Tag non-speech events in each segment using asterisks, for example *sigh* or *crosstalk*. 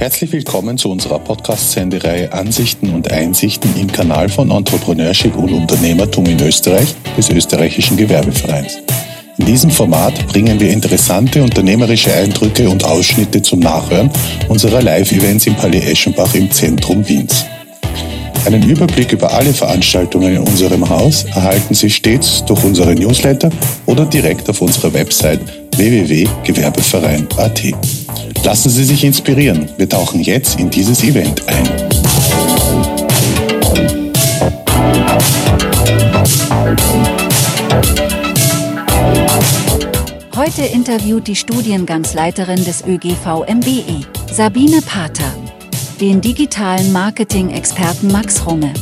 Herzlich willkommen zu unserer Podcast-Sendereihe Ansichten und Einsichten im Kanal von Entrepreneurship und Unternehmertum in Österreich des österreichischen Gewerbevereins. In diesem Format bringen wir interessante unternehmerische Eindrücke und Ausschnitte zum Nachhören unserer Live-Events im Palais Eschenbach im Zentrum Wiens. Einen Überblick über alle Veranstaltungen in unserem Haus erhalten Sie stets durch unsere Newsletter oder direkt auf unserer Website www.gewerbeverein.at. Lassen Sie sich inspirieren. Wir tauchen jetzt in dieses Event ein. Heute interviewt die Studiengangsleiterin des ÖGV MBE, Sabine Pater, den digitalen Marketing-Experten Max Runge.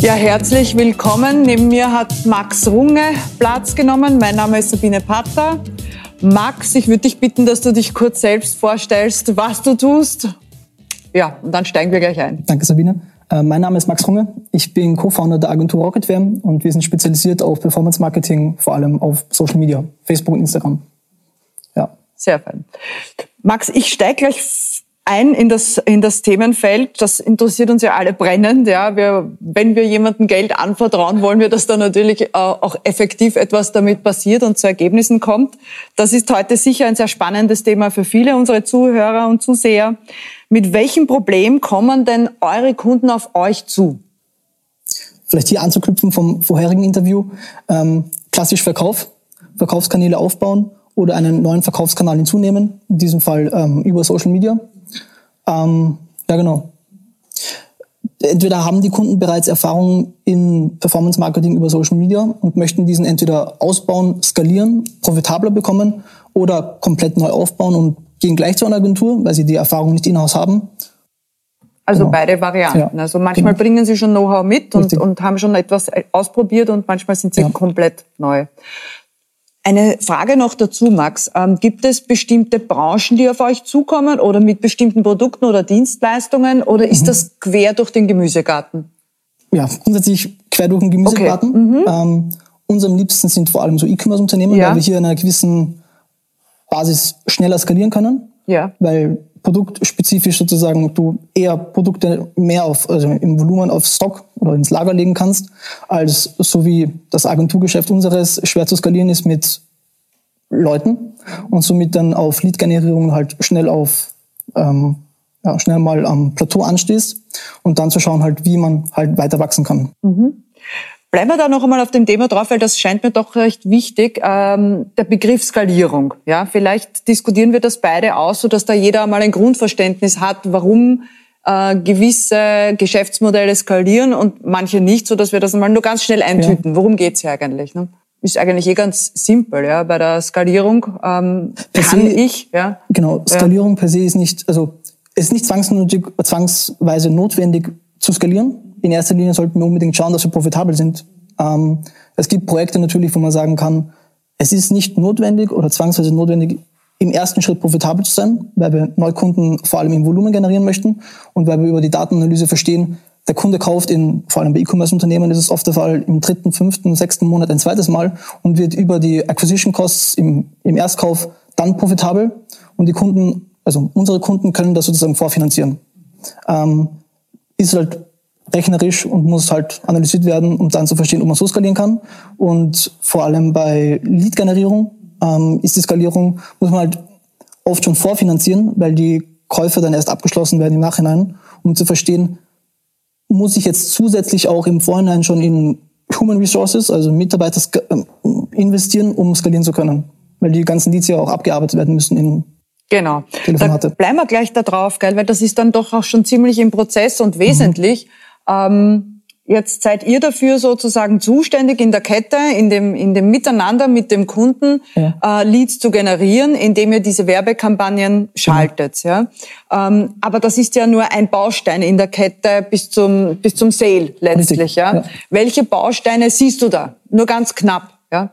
Ja, herzlich willkommen. Neben mir hat Max Runge Platz genommen. Mein Name ist Sabine Patter. Max, ich würde dich bitten, dass du dich kurz selbst vorstellst, was du tust. Ja, und dann steigen wir gleich ein. Danke, Sabine. Äh, mein Name ist Max Runge. Ich bin Co-Founder der Agentur Rocketware und wir sind spezialisiert auf Performance Marketing, vor allem auf Social Media, Facebook und Instagram. Ja. Sehr fein. Max, ich steige gleich ein in das, in das Themenfeld. Das interessiert uns ja alle brennend. Ja, wir, wenn wir jemandem Geld anvertrauen, wollen wir, dass da natürlich äh, auch effektiv etwas damit passiert und zu Ergebnissen kommt. Das ist heute sicher ein sehr spannendes Thema für viele unserer Zuhörer und Zuseher. Mit welchem Problem kommen denn eure Kunden auf euch zu? Vielleicht hier anzuknüpfen vom vorherigen Interview. Ähm, klassisch Verkauf, Verkaufskanäle aufbauen oder einen neuen Verkaufskanal hinzunehmen, in diesem Fall ähm, über Social Media. Ähm, ja, genau. Entweder haben die Kunden bereits Erfahrung in Performance Marketing über Social Media und möchten diesen entweder ausbauen, skalieren, profitabler bekommen oder komplett neu aufbauen und gehen gleich zu einer Agentur, weil sie die Erfahrung nicht in-house haben. Also genau. beide Varianten. Ja. Also manchmal genau. bringen sie schon Know-how mit und, und, haben schon etwas ausprobiert und manchmal sind sie ja. komplett neu. Eine Frage noch dazu, Max. Ähm, gibt es bestimmte Branchen, die auf euch zukommen oder mit bestimmten Produkten oder Dienstleistungen oder ist mhm. das quer durch den Gemüsegarten? Ja, grundsätzlich quer durch den Gemüsegarten. Okay. Mhm. Ähm, uns am liebsten sind vor allem so E-Commerce-Unternehmen, ja. weil wir hier in einer gewissen Basis schneller skalieren können. Ja. Weil produktspezifisch sozusagen du eher Produkte mehr auf, also im Volumen auf Stock oder ins Lager legen kannst, als so wie das Agenturgeschäft unseres schwer zu skalieren ist mit Leuten und somit dann auf Lead-Generierung halt schnell auf ähm, ja, schnell mal am Plateau anstehst und dann zu schauen halt, wie man halt weiter wachsen kann. Mhm. Bleiben wir da noch einmal auf dem Thema drauf, weil das scheint mir doch recht wichtig. Ähm, der Begriff Skalierung. Ja, vielleicht diskutieren wir das beide aus, so dass da jeder einmal ein Grundverständnis hat, warum äh, gewisse Geschäftsmodelle skalieren und manche nicht, so dass wir das einmal nur ganz schnell eintüten. Ja. Worum geht's hier eigentlich? Ne? Ist eigentlich eh ganz simpel. Ja, bei der Skalierung ähm, kann se, ich. Ja, genau. Skalierung ja. per se ist nicht, also es ist nicht zwangsweise notwendig zu skalieren in erster Linie sollten wir unbedingt schauen, dass wir profitabel sind. Ähm, es gibt Projekte natürlich, wo man sagen kann, es ist nicht notwendig oder zwangsweise notwendig, im ersten Schritt profitabel zu sein, weil wir Neukunden vor allem im Volumen generieren möchten und weil wir über die Datenanalyse verstehen, der Kunde kauft in, vor allem bei E-Commerce-Unternehmen ist es oft der Fall, im dritten, fünften, sechsten Monat ein zweites Mal und wird über die Acquisition Costs im, im Erstkauf dann profitabel und die Kunden, also unsere Kunden können das sozusagen vorfinanzieren. Ähm, ist halt rechnerisch und muss halt analysiert werden, um dann zu verstehen, ob man so skalieren kann. Und vor allem bei Lead-Generierung ähm, ist die Skalierung, muss man halt oft schon vorfinanzieren, weil die Käufe dann erst abgeschlossen werden im Nachhinein, um zu verstehen, muss ich jetzt zusätzlich auch im Vorhinein schon in Human Resources, also Mitarbeiter ähm, investieren, um skalieren zu können. Weil die ganzen Leads ja auch abgearbeitet werden müssen in Genau. Da bleiben wir gleich da drauf, gell? weil das ist dann doch auch schon ziemlich im Prozess und wesentlich. Mhm. Ähm, jetzt seid ihr dafür sozusagen zuständig in der Kette, in dem, in dem Miteinander mit dem Kunden ja. äh, Leads zu generieren, indem ihr diese Werbekampagnen schaltet. Ja. ja? Ähm, aber das ist ja nur ein Baustein in der Kette bis zum, bis zum Sale letztlich. Ja? ja. Welche Bausteine siehst du da? Nur ganz knapp. Ja?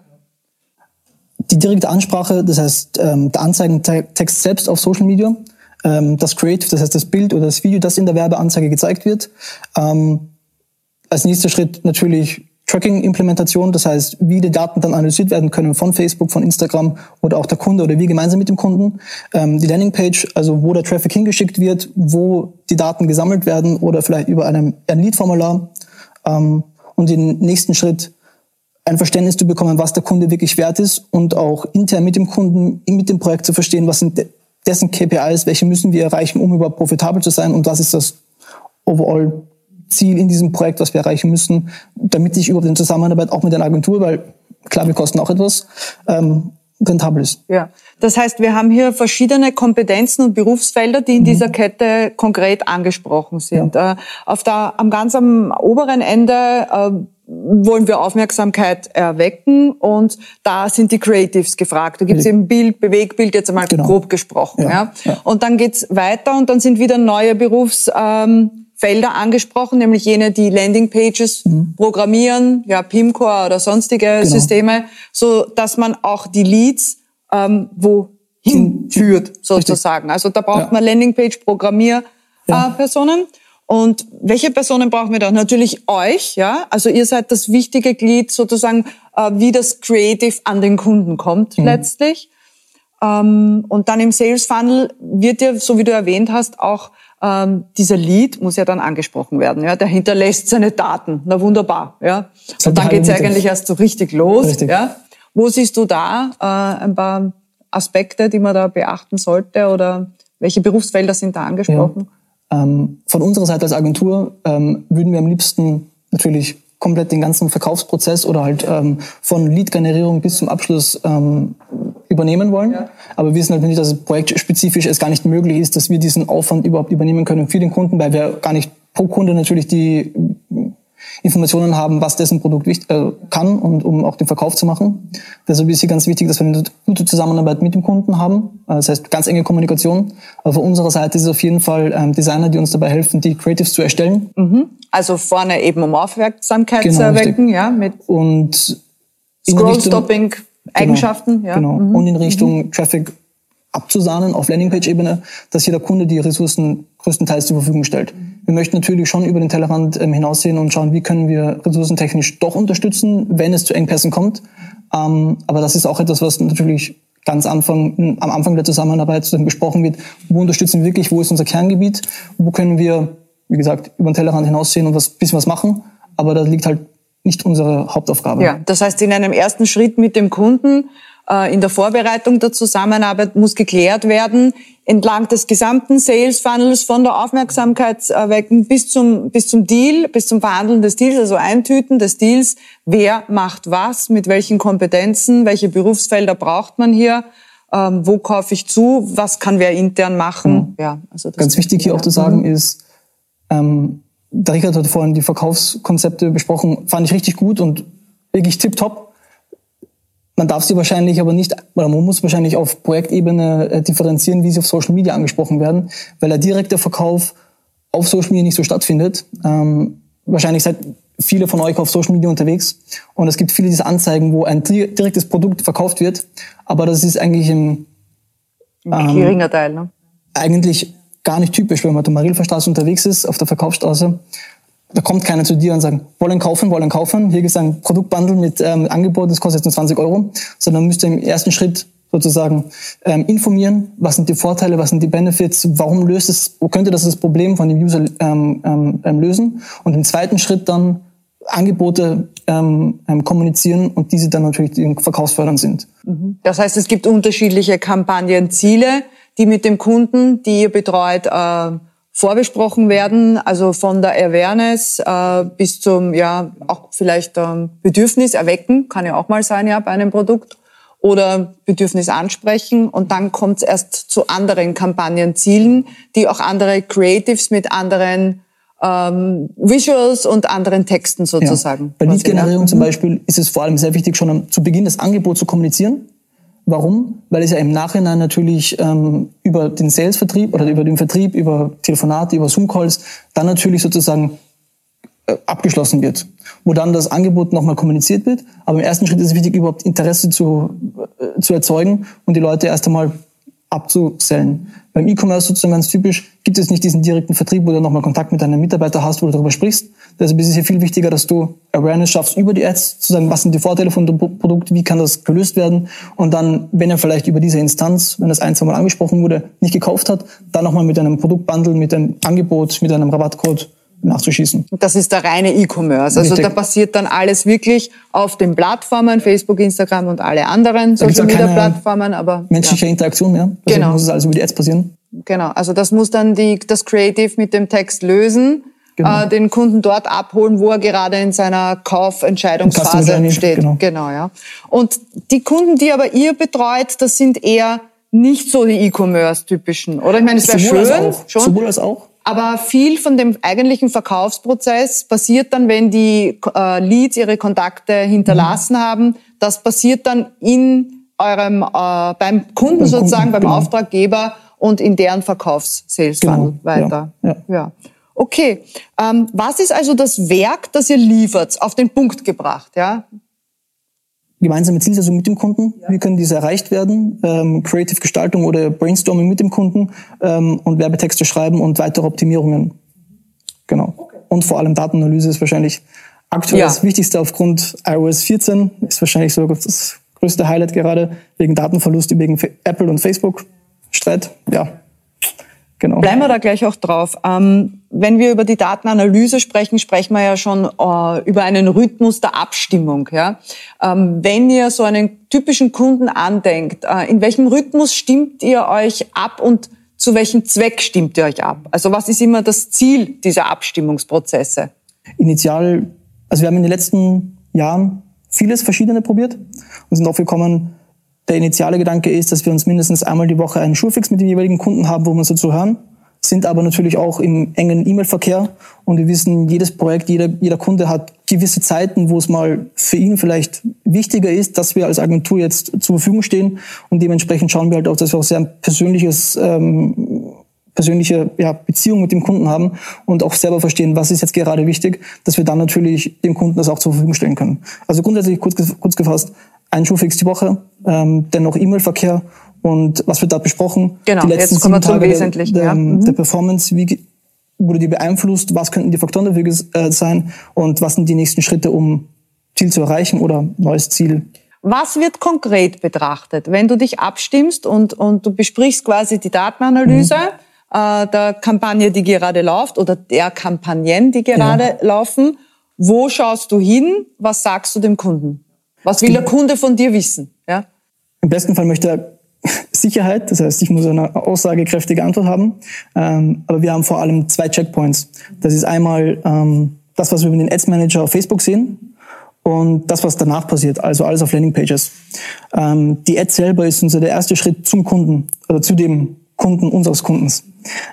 Die direkte Ansprache, das heißt ähm, der Anzeigentext selbst auf Social Media, ähm, das Creative, das heißt das Bild oder das Video, das in der Werbeanzeige gezeigt wird. Ähm, als nächster Schritt natürlich Tracking-Implementation, das heißt, wie die Daten dann analysiert werden können von Facebook, von Instagram oder auch der Kunde oder wir gemeinsam mit dem Kunden. Ähm, die Landingpage, also wo der Traffic hingeschickt wird, wo die Daten gesammelt werden oder vielleicht über einem, ein Lead-Formular. Ähm, und den nächsten Schritt ein Verständnis zu bekommen, was der Kunde wirklich wert ist und auch intern mit dem Kunden, mit dem Projekt zu verstehen, was sind dessen KPIs, welche müssen wir erreichen, um überhaupt profitabel zu sein und was ist das overall Ziel in diesem Projekt, was wir erreichen müssen, damit ich überhaupt in Zusammenarbeit auch mit der Agentur, weil klar, wir kosten auch etwas, ähm, rentabel ist. Ja, das heißt, wir haben hier verschiedene Kompetenzen und Berufsfelder, die in mhm. dieser Kette konkret angesprochen sind. Ja. Äh, auf der, am ganz am oberen Ende äh, wollen wir Aufmerksamkeit erwecken und da sind die Creatives gefragt. Da gibt es eben Bild, Bewegbild, jetzt einmal genau. grob gesprochen. Ja, ja. ja. Und dann geht's weiter und dann sind wieder neue Berufs... Ähm, Felder angesprochen, nämlich jene, die Landingpages mhm. programmieren, ja, Pimcore oder sonstige genau. Systeme, so dass man auch die Leads ähm, wohin führt, sozusagen. Richtig. Also da braucht ja. man Landingpage-Programmierpersonen. Ja. Äh, und welche Personen brauchen wir da? Natürlich euch, ja. Also ihr seid das wichtige Glied sozusagen, äh, wie das Creative an den Kunden kommt mhm. letztlich. Ähm, und dann im Sales Funnel wird ja, so wie du erwähnt hast, auch ähm, dieser Lead muss ja dann angesprochen werden. Ja, der hinterlässt seine Daten. Na wunderbar. Ja, und dann geht's ja eigentlich erst so richtig los. Richtig. Ja, wo siehst du da äh, ein paar Aspekte, die man da beachten sollte oder welche Berufsfelder sind da angesprochen? Ja. Ähm, von unserer Seite als Agentur ähm, würden wir am liebsten natürlich komplett den ganzen Verkaufsprozess oder halt ähm, von Lead-Generierung bis zum Abschluss ähm, übernehmen wollen. Ja. Aber wir wissen halt nicht, dass es projektspezifisch es gar nicht möglich ist, dass wir diesen Aufwand überhaupt übernehmen können für den Kunden, weil wir gar nicht pro Kunde natürlich die Informationen haben, was dessen Produkt äh, kann und um auch den Verkauf zu machen. Deshalb ist hier ganz wichtig, dass wir eine gute Zusammenarbeit mit dem Kunden haben. Äh, das heißt, ganz enge Kommunikation. Aber von unserer Seite ist es auf jeden Fall ähm, Designer, die uns dabei helfen, die Creatives zu erstellen. Mhm. Also vorne eben um Aufmerksamkeit genau, zu erwecken, richtig. ja, mit und Scroll-Stopping, Eigenschaften. Genau, ja. genau. Mhm. und in Richtung mhm. Traffic abzusahnen auf Landingpage-Ebene, dass jeder Kunde die Ressourcen größtenteils zur Verfügung stellt. Wir möchten natürlich schon über den Tellerrand ähm, hinaussehen und schauen, wie können wir ressourcentechnisch doch unterstützen, wenn es zu Engpässen kommt. Ähm, aber das ist auch etwas, was natürlich ganz Anfang, am Anfang der Zusammenarbeit besprochen wird. Wo unterstützen wir wirklich? Wo ist unser Kerngebiet? Wo können wir, wie gesagt, über den Tellerrand hinaussehen und was, bisschen was machen? Aber da liegt halt nicht unsere Hauptaufgabe. Ja, das heißt, in einem ersten Schritt mit dem Kunden äh, in der Vorbereitung der Zusammenarbeit muss geklärt werden, entlang des gesamten Sales Funnels von der Aufmerksamkeitserweckung bis zum, bis zum Deal, bis zum Verhandeln des Deals, also Eintüten des Deals. Wer macht was, mit welchen Kompetenzen, welche Berufsfelder braucht man hier? Ähm, wo kaufe ich zu? Was kann wer intern machen? Mhm. Ja, also Ganz wichtig hier auch zu sagen ist, ähm, der Richard hat vorhin die Verkaufskonzepte besprochen, fand ich richtig gut und wirklich tipptopp. Man darf sie wahrscheinlich aber nicht, oder man muss wahrscheinlich auf Projektebene äh, differenzieren, wie sie auf Social Media angesprochen werden, weil der direkte Verkauf auf Social Media nicht so stattfindet. Ähm, wahrscheinlich seid viele von euch auf Social Media unterwegs und es gibt viele dieser Anzeigen, wo ein direktes Produkt verkauft wird, aber das ist eigentlich im ähm, geringer Teil, ne? Eigentlich gar nicht typisch, wenn man auf der Marilferstraße unterwegs ist, auf der Verkaufsstraße da kommt keiner zu dir und sagt, wollen kaufen, wollen kaufen. Hier gibt es ein Produktbundle mit ähm, Angebot, das kostet jetzt nur 20 Euro. Sondern müsst ihr im ersten Schritt sozusagen ähm, informieren, was sind die Vorteile, was sind die Benefits, warum löst es, wo könnte das das Problem von dem User ähm, ähm, ähm lösen. Und im zweiten Schritt dann Angebote ähm, ähm, kommunizieren und diese dann natürlich verkaufsfördernd sind. Mhm. Das heißt, es gibt unterschiedliche Kampagnenziele, die mit dem Kunden, die ihr betreut, äh, vorbesprochen werden, also von der Awareness äh, bis zum, ja, auch vielleicht ähm, Bedürfnis erwecken, kann ja auch mal sein, ja, bei einem Produkt, oder Bedürfnis ansprechen und dann kommt es erst zu anderen Kampagnenzielen, die auch andere Creatives mit anderen ähm, Visuals und anderen Texten sozusagen. Ja. Bei Lead-Generierung zum mhm. Beispiel ist es vor allem sehr wichtig, schon zu Beginn das Angebot zu kommunizieren Warum? Weil es ja im Nachhinein natürlich ähm, über den Sales-Vertrieb oder über den Vertrieb, über Telefonate, über Zoom-Calls dann natürlich sozusagen äh, abgeschlossen wird, wo dann das Angebot nochmal kommuniziert wird. Aber im ersten Schritt ist es wichtig, überhaupt Interesse zu, äh, zu erzeugen und die Leute erst einmal abzusellen. Beim E-Commerce sozusagen ganz typisch gibt es nicht diesen direkten Vertrieb, wo du nochmal Kontakt mit deinem Mitarbeiter hast, wo du darüber sprichst. Deshalb ist es hier viel wichtiger, dass du Awareness schaffst über die Ads, zu sagen, was sind die Vorteile von dem Produkt, wie kann das gelöst werden und dann, wenn er vielleicht über diese Instanz, wenn das ein, zwei Mal angesprochen wurde, nicht gekauft hat, dann nochmal mit einem Produktbundle, mit einem Angebot, mit einem Rabattcode nachzuschießen. Das ist der reine E-Commerce. Also da passiert dann alles wirklich auf den Plattformen, Facebook, Instagram und alle anderen Social Media Plattformen. Aber menschliche ja. Interaktion mehr. Also genau. muss es also über die Ads passieren. Genau. Also das muss dann die, das Creative mit dem Text lösen. Genau. Äh, den Kunden dort abholen, wo er gerade in seiner Kaufentscheidungsphase steht. Genau. genau, ja. Und die Kunden, die aber ihr betreut, das sind eher nicht so die E-Commerce-typischen, oder? Ich meine, es wäre schön. Als. Schon. Sowohl als auch. Aber viel von dem eigentlichen Verkaufsprozess passiert dann, wenn die äh, Leads ihre Kontakte hinterlassen mhm. haben. Das passiert dann in eurem, äh, beim Kunden beim sozusagen, Kunden, beim genau. Auftraggeber und in deren Verkaufs-Sales genau. weiter. Ja. ja. ja. Okay. Ähm, was ist also das Werk, das ihr liefert, auf den Punkt gebracht? Ja? Gemeinsame Zielsetzung mit dem Kunden. Ja. Wie können diese erreicht werden? Ähm, Creative Gestaltung oder Brainstorming mit dem Kunden ähm, und Werbetexte schreiben und weitere Optimierungen. Genau. Okay. Und vor allem Datenanalyse ist wahrscheinlich aktuell ja. das Wichtigste aufgrund iOS 14. Ist wahrscheinlich so das größte Highlight gerade wegen Datenverlust, wegen Apple und Facebook Streit. Ja, Genau. Bleiben wir da gleich auch drauf. Ähm, wenn wir über die Datenanalyse sprechen, sprechen wir ja schon äh, über einen Rhythmus der Abstimmung. Ja? Ähm, wenn ihr so einen typischen Kunden andenkt, äh, in welchem Rhythmus stimmt ihr euch ab und zu welchem Zweck stimmt ihr euch ab? Also was ist immer das Ziel dieser Abstimmungsprozesse? Initial, also wir haben in den letzten Jahren vieles Verschiedene probiert und sind darauf gekommen, der initiale Gedanke ist, dass wir uns mindestens einmal die Woche einen Schulfix mit den jeweiligen Kunden haben, wo wir so zu hören, sind aber natürlich auch im engen E-Mail-Verkehr und wir wissen, jedes Projekt, jeder, jeder Kunde hat gewisse Zeiten, wo es mal für ihn vielleicht wichtiger ist, dass wir als Agentur jetzt zur Verfügung stehen und dementsprechend schauen wir halt auch, dass wir auch sehr ein persönliches ähm, persönliche ja, Beziehung mit dem Kunden haben und auch selber verstehen, was ist jetzt gerade wichtig, dass wir dann natürlich dem Kunden das auch zur Verfügung stellen können. Also grundsätzlich kurz, kurz gefasst, ein Schulfix die Woche, ähm, dennoch E-Mail-Verkehr und was wird da besprochen? Genau, die letzten jetzt kommen wir zum Tage Wesentlichen. Der, der, mhm. der Performance, wie wurde die beeinflusst, was könnten die Faktoren dafür äh, sein und was sind die nächsten Schritte, um Ziel zu erreichen oder neues Ziel was wird konkret betrachtet, wenn du dich abstimmst und, und du besprichst quasi die Datenanalyse mhm. äh, der Kampagne, die gerade läuft oder der Kampagnen, die gerade ja. laufen? Wo schaust du hin? Was sagst du dem Kunden? Was will der Kunde von dir wissen? Ja? Im besten Fall möchte er Sicherheit, das heißt, ich muss eine aussagekräftige Antwort haben. Ähm, aber wir haben vor allem zwei Checkpoints. Das ist einmal ähm, das, was wir über den Ads Manager auf Facebook sehen und das, was danach passiert, also alles auf Landingpages. Ähm, die Ad selber ist unser der erste Schritt zum Kunden, also zu dem Kunden unseres Kundens.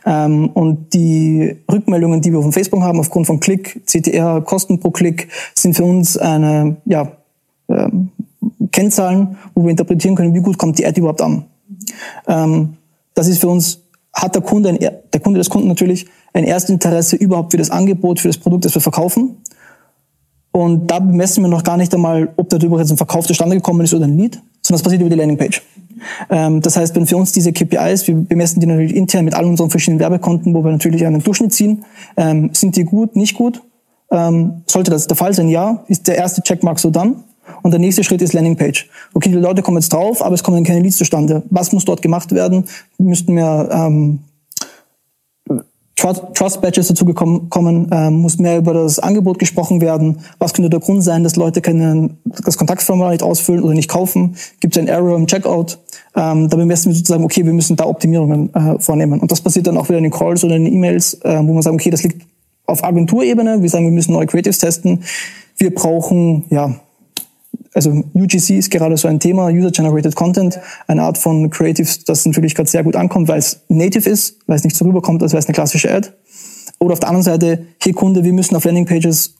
Ähm, und die Rückmeldungen, die wir von Facebook haben, aufgrund von Klick, CTR, Kosten pro Klick, sind für uns eine ja, ähm, Kennzahlen, wo wir interpretieren können, wie gut kommt die Ad überhaupt an. Ähm, das ist für uns, hat der Kunde, ein, der Kunde des Kunden natürlich ein Erstinteresse überhaupt für das Angebot, für das Produkt, das wir verkaufen. Und da messen wir noch gar nicht einmal, ob darüber jetzt ein Verkauf zustande gekommen ist oder ein Lead, sondern das passiert über die Landingpage. Ähm, das heißt, wenn für uns diese KPIs, wir bemessen die natürlich intern mit all unseren verschiedenen Werbekonten, wo wir natürlich einen Durchschnitt ziehen, ähm, sind die gut, nicht gut? Ähm, sollte das der Fall sein, ja, ist der erste Checkmark so dann. Und der nächste Schritt ist Landingpage. Okay, die Leute kommen jetzt drauf, aber es kommen keine Leads zustande. Was muss dort gemacht werden? Müssten wir ähm, Trust Badges dazu kommen, ähm, muss mehr über das Angebot gesprochen werden. Was könnte der Grund sein, dass Leute können das Kontaktformular nicht ausfüllen oder nicht kaufen? Gibt es einen Error im Checkout? Ähm, da bemessen wir sozusagen, okay, wir müssen da Optimierungen äh, vornehmen. Und das passiert dann auch wieder in den Calls oder in den E-Mails, äh, wo man sagt, okay, das liegt auf Agenturebene. Wir sagen, wir müssen neue Creatives testen. Wir brauchen ja also UGC ist gerade so ein Thema, User-Generated Content, eine Art von Creatives, das natürlich gerade sehr gut ankommt, weil es native ist, weil es nicht so rüberkommt, als wäre es eine klassische Ad. Oder auf der anderen Seite, hey Kunde, wir müssen auf Landingpages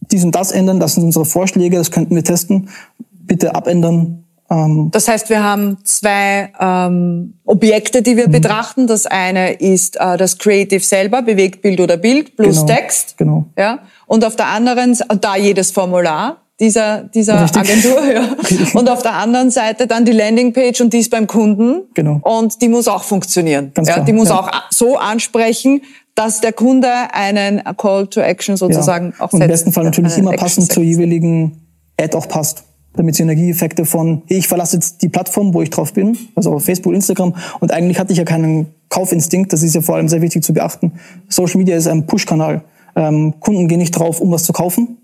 dies und das ändern, das sind unsere Vorschläge, das könnten wir testen, bitte abändern. Ähm das heißt, wir haben zwei ähm, Objekte, die wir mhm. betrachten. Das eine ist äh, das Creative selber, Bewegtbild oder Bild plus genau, Text. Genau. Ja. Und auf der anderen, da jedes Formular, dieser, dieser Agentur. *laughs* Ja. Und auf der anderen Seite dann die Landingpage und die ist beim Kunden. Genau. Und die muss auch funktionieren. Ganz ja, klar. Die muss ja. auch so ansprechen, dass der Kunde einen Call to Action sozusagen ja. auch setzt. Im besten Fall natürlich immer passend zur jeweiligen Ad auch passt damit Synergieeffekte von, hey, ich verlasse jetzt die Plattform, wo ich drauf bin, also Facebook, Instagram, und eigentlich hatte ich ja keinen Kaufinstinkt, das ist ja vor allem sehr wichtig zu beachten. Social Media ist ein Push-Kanal. Ähm, Kunden gehen nicht drauf, um was zu kaufen,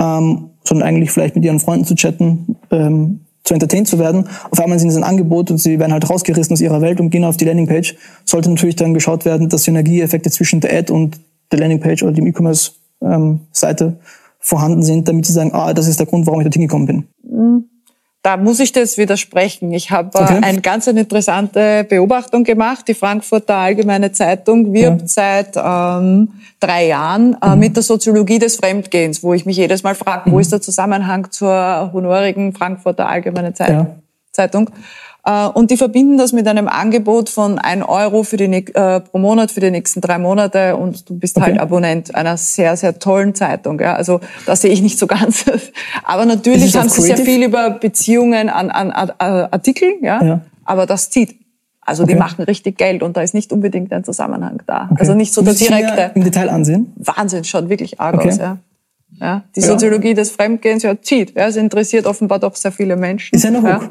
ähm, sondern eigentlich vielleicht mit ihren Freunden zu chatten, ähm, zu entertained zu werden. Auf einmal sind sie ein Angebot und sie werden halt rausgerissen aus ihrer Welt und gehen auf die Landingpage. Sollte natürlich dann geschaut werden, dass Synergieeffekte zwischen der Ad und der Landingpage oder dem E-Commerce-Seite ähm, vorhanden sind, damit sie sagen, ah, das ist der Grund, warum ich dorthin gekommen bin. Mhm. Da muss ich das widersprechen. Ich habe äh, okay. eine ganz eine interessante Beobachtung gemacht. Die Frankfurter Allgemeine Zeitung wirbt ja. seit ähm, drei Jahren äh, mhm. mit der Soziologie des Fremdgehens, wo ich mich jedes Mal frage, mhm. wo ist der Zusammenhang zur honorigen Frankfurter Allgemeine Zeitung? Ja. Zeitung. Äh, und die verbinden das mit einem Angebot von ein Euro für die, äh, pro Monat für die nächsten drei Monate und du bist halt okay. halt Abonnent einer sehr, sehr tollen Zeitung. Ja. Also da sehe ich nicht so *laughs* ganz. Aber natürlich haben sie sehr viel über Beziehungen an, an, an Artikeln, ja? ja. aber das zieht. Also okay. die machen richtig Geld und da ist nicht unbedingt ein Zusammenhang da. Okay. Also nicht so der direkte. Im Detail ansehen? Wahnsinn, schaut wirklich arg aus, ja. Ja, die Soziologie ja. des Fremdgehens ja, zieht. Ja, es interessiert offenbar doch sehr viele Menschen. Ist eine Hook. Ja.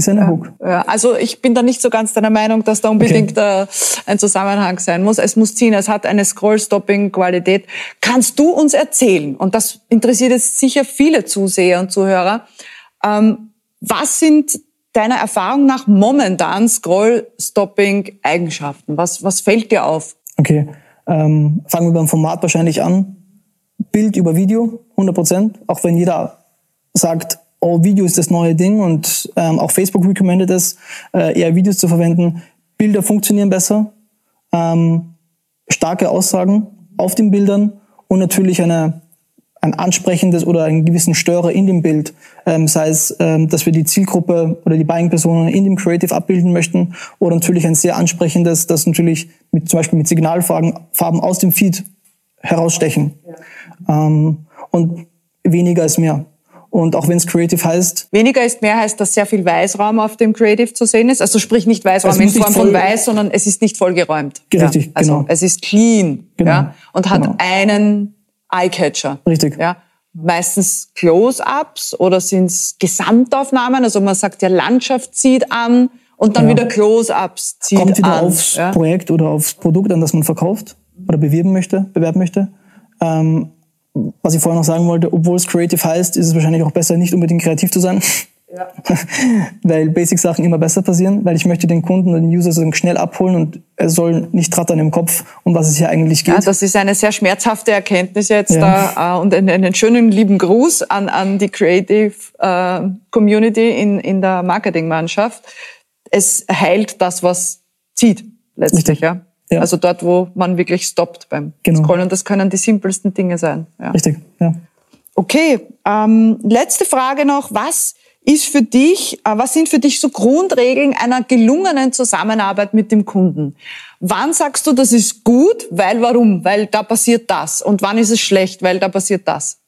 Ist eine Hook. Ja, also ich bin da nicht so ganz deiner Meinung, dass da unbedingt okay. äh, ein Zusammenhang sein muss. Es muss ziehen, es hat eine Scroll-Stopping-Qualität. Kannst du uns erzählen, und das interessiert jetzt sicher viele Zuseher und Zuhörer, ähm, was sind deiner Erfahrung nach momentan Scroll-Stopping-Eigenschaften? Was, was fällt dir auf? Okay, ähm, fangen wir beim Format wahrscheinlich an. Bild über Video, 100 Prozent. Auch wenn jeder sagt, oh, Video ist das neue Ding und ähm, auch Facebook recommended es, äh, eher Videos zu verwenden. Bilder funktionieren besser, ähm, starke Aussagen auf den Bildern und natürlich eine, ein ansprechendes oder einen gewissen Störer in dem Bild, ähm, sei es, ähm, dass wir die Zielgruppe oder die Buying-Personen in dem Creative abbilden möchten oder natürlich ein sehr ansprechendes, das natürlich mit, zum Beispiel mit Signalfarben Farben aus dem Feed herausstechen. Ja. Ähm, und weniger ist mehr. Und auch wenn es Creative heißt. Weniger ist mehr heißt, dass sehr viel Weißraum auf dem Creative zu sehen ist. Also sprich nicht Weißraum also in Form von Weiß, sondern es ist nicht vollgeräumt. Richtig, ja. Also genau. es ist clean genau. ja, und hat genau. einen Eyecatcher. Richtig. Ja. Meistens Close-ups oder sind es Gesamtaufnahmen? Also man sagt ja, Landschaft zieht an und dann ja. wieder Close-ups zieht Kommt wieder an. aufs ja? Projekt oder aufs Produkt an, das man verkauft oder bewerben möchte, bewerben möchte. Ähm, was ich vorher noch sagen wollte, obwohl es Creative heißt, ist es wahrscheinlich auch besser, nicht unbedingt kreativ zu sein. Ja. *laughs* weil Basic-Sachen immer besser passieren, weil ich möchte den Kunden und den User so schnell abholen und er soll nicht rattern im Kopf, um was es hier eigentlich geht. Ja, das ist eine sehr schmerzhafte Erkenntnis jetzt ja. da äh, und einen, einen, schönen lieben Gruß an, an die Creative äh, Community in, in der Marketingmannschaft. Es heilt das, was zieht letztlich. Richtig. Ja. Ja. Also dort, wo man wirklich stoppt beim genau. Scrollen. Und das können die simpelsten Dinge sein. Ja. Richtig, ja. Okay, ähm, letzte Frage noch. Was ist für dich, äh, was sind für dich so Grundregeln einer gelungenen Zusammenarbeit mit dem Kunden? Wann sagst du, das ist gut? Weil warum? Weil da passiert das. Und wann ist es schlecht? Weil da passiert das.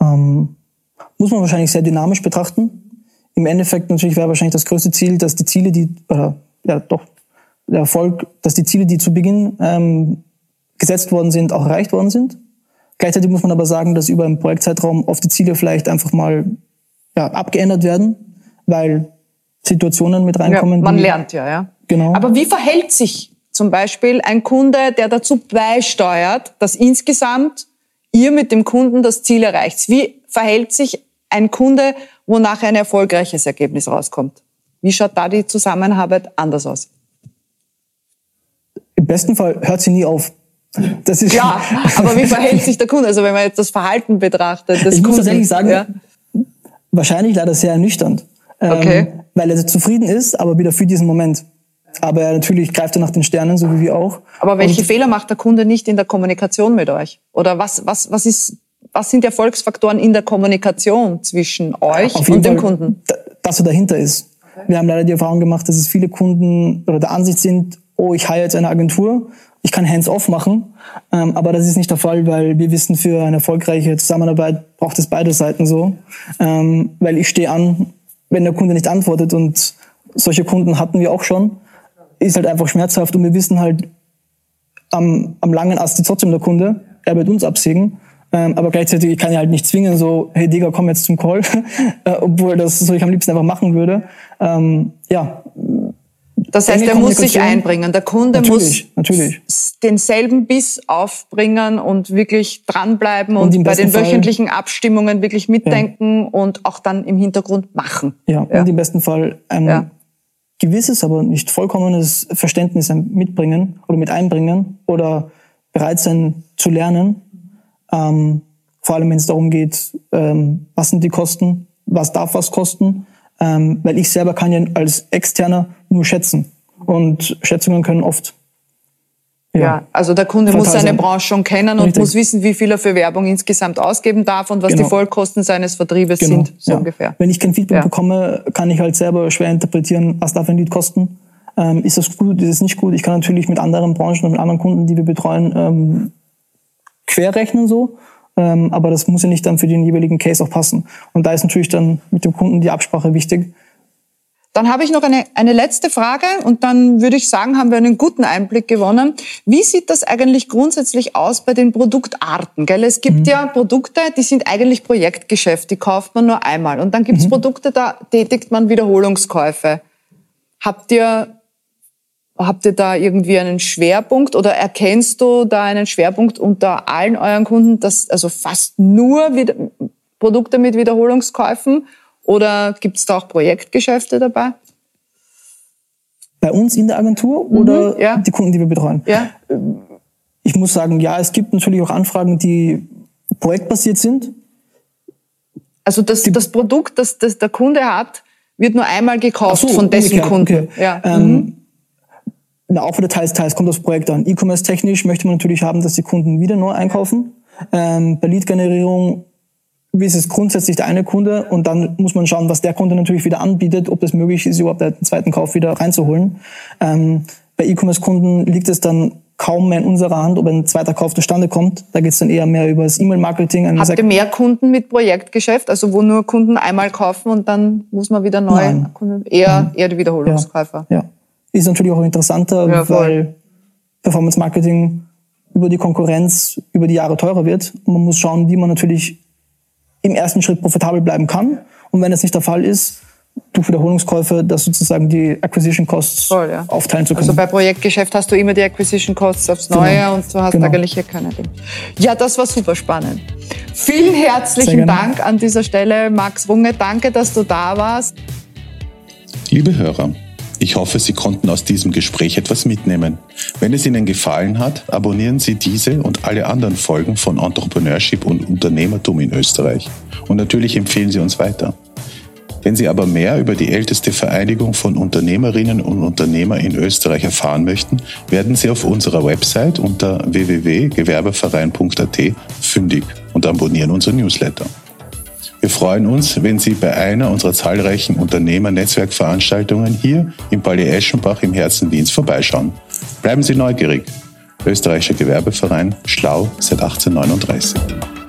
Ähm, muss man wahrscheinlich sehr dynamisch betrachten. Im Endeffekt natürlich wäre wahrscheinlich das größte Ziel, dass die Ziele, die, oder ja doch, der Erfolg, dass die Ziele, die zu Beginn ähm, gesetzt worden sind, auch erreicht worden sind. Gleichzeitig muss man aber sagen, dass über einen Projektzeitraum oft die Ziele vielleicht einfach mal ja, abgeändert werden, weil Situationen mit reinkommen. Ja, man lernt ja, ja. Genau. Aber wie verhält sich zum Beispiel ein Kunde, der dazu beisteuert, dass insgesamt ihr mit dem Kunden das Ziel erreicht? Wie verhält sich ein Kunde, wonach ein erfolgreiches Ergebnis rauskommt? Wie schaut da die Zusammenarbeit anders aus? Im besten Fall hört sie nie auf. Das ist ja, *laughs* aber wie verhält sich der Kunde? Also wenn man jetzt das Verhalten betrachtet. ich Kunden, muss tatsächlich sagen, ja? wahrscheinlich leider sehr ernüchternd. Ähm, okay. weil er zufrieden ist, aber wieder für diesen Moment. Aber er natürlich greift er nach den Sternen, so wie wir auch. Aber welche Und Fehler macht der Kunde nicht in der Kommunikation mit euch? Oder was, was, was ist, was sind Erfolgsfaktoren in der Kommunikation zwischen euch und dem Fall, Kunden? Dass er dahinter ist. Wir haben leider die Erfahrung gemacht, dass es viele Kunden oder der Ansicht sind, oh, ich heire jetzt eine Agentur ich kann hands-off machen, ähm, aber das ist nicht der Fall, weil wir wissen, für eine erfolgreiche Zusammenarbeit braucht es beide Seiten so. Ähm, weil ich stehe an, wenn der Kunde nicht antwortet und solche Kunden hatten wir auch schon, ist halt einfach schmerzhaft und wir wissen halt, am, am langen Ast ist trotzdem der Kunde, er wird uns absägen. Ähm, aber gleichzeitig kann ich halt nicht zwingen, so, hey Digga, komm jetzt zum Call, *laughs* äh, obwohl das so ich am liebsten einfach machen würde. Ähm, ja, das heißt, er muss sich einbringen. Der Kunde natürlich, muss natürlich. denselben Biss aufbringen und wirklich dranbleiben und, und bei den Fall, wöchentlichen Abstimmungen wirklich mitdenken ja. und auch dann im Hintergrund machen. Ja, ja. und im besten Fall ein ja. gewisses, aber nicht vollkommenes Verständnis mitbringen oder mit einbringen oder bereit sein zu lernen. Ähm, vor allem, wenn es darum geht, ähm, was sind die Kosten, was darf was kosten ähm, weil ich selber kann ja als Externer nur schätzen. Und Schätzungen können oft ja, ja, also der Kunde muss seine Branche schon kennen und muss wissen, wie viel er für Werbung insgesamt ausgeben darf und was genau. die Vollkosten seines Vertriebes genau. sind, so ja. ungefähr. Wenn ich kein Feedback ja. bekomme, kann ich halt selber schwer interpretieren, was darf ein Lied kosten. Ähm, ist das gut, ist es nicht gut? Ich kann natürlich mit anderen Branchen und mit anderen Kunden, die wir betreuen, ähm, querrechnen so ähm, aber das muss ja nicht dann für den jeweiligen Case auch passen. Und da ist natürlich dann mit dem Kunden die Absprache wichtig. Dann habe ich noch eine, eine letzte Frage und dann würde ich sagen, haben wir einen guten Einblick gewonnen. Wie sieht das eigentlich grundsätzlich aus bei den Produktarten? Gell? Es gibt mhm. ja Produkte, die sind eigentlich Projektgeschäft, die kauft man nur einmal. Und dann gibt es mhm. Produkte, da tätigt man Wiederholungskäufe. Habt ihr Habt ihr da irgendwie einen Schwerpunkt oder erkennst du da einen Schwerpunkt unter allen euren Kunden, dass also fast nur wieder Produkte mit Wiederholungskäufen oder gibt es da auch Projektgeschäfte dabei? Bei uns in der Agentur oder mhm, ja. die Kunden, die wir betreuen? Ja. Ich muss sagen, ja, es gibt natürlich auch Anfragen, die projektbasiert sind. Also das, das Produkt, das, das der Kunde hat, wird nur einmal gekauft so, von dessen Kunden. Okay. Ja. Ähm, mhm na, auch wieder teils, teils kommt das Projekt an. E-Commerce technisch möchte man natürlich haben, dass die Kunden wieder neu einkaufen. Ähm, bei Lead-Generierung ist es grundsätzlich der eine Kunde und dann muss man schauen, was der Kunde natürlich wieder anbietet, ob das möglich ist, überhaupt den zweiten Kauf wieder reinzuholen. Ähm, bei E-Commerce-Kunden liegt es dann kaum mehr in unserer Hand, ob ein zweiter Kauf zustande kommt. Da geht es dann eher mehr über das E-Mail-Marketing. Habt ihr mehr Kunden mit Projektgeschäft, also wo nur Kunden einmal kaufen und dann muss man wieder neu? Nein. Kunden, eher, Nein. eher die Wiederholungskäufer. Ja. ja ist natürlich auch interessanter, ja, weil Performance Marketing über die Konkurrenz über die Jahre teurer wird. Und man muss schauen, wie man natürlich im ersten Schritt profitabel bleiben kann. Und wenn das nicht der Fall ist, durch Wiederholungskäufe, das sozusagen die Acquisition Costs Voll, ja. aufteilen zu können. Also bei Projektgeschäft hast du immer die Acquisition Costs aufs genau. Neue genau. und du hast genau. eigentlich hier keine Dinge. Ja, das war super spannend. Vielen herzlichen Dank an dieser Stelle, Max Runge. Danke, dass du da warst. Liebe Hörer, ich hoffe, Sie konnten aus diesem Gespräch etwas mitnehmen. Wenn es Ihnen gefallen hat, abonnieren Sie diese und alle anderen Folgen von Entrepreneurship und Unternehmertum in Österreich. Und natürlich empfehlen Sie uns weiter. Wenn Sie aber mehr über die älteste Vereinigung von Unternehmerinnen und Unternehmer in Österreich erfahren möchten, werden Sie auf unserer Website unter www.gewerbeverein.at fündig und abonnieren unsere Newsletter. Wir freuen uns, wenn Sie bei einer unserer zahlreichen Unternehmer-Netzwerkveranstaltungen hier im Palais Eschenbach im Herzen Wiens vorbeischauen. Bleiben Sie neugierig. Österreichischer Gewerbeverein, schlau seit 1839.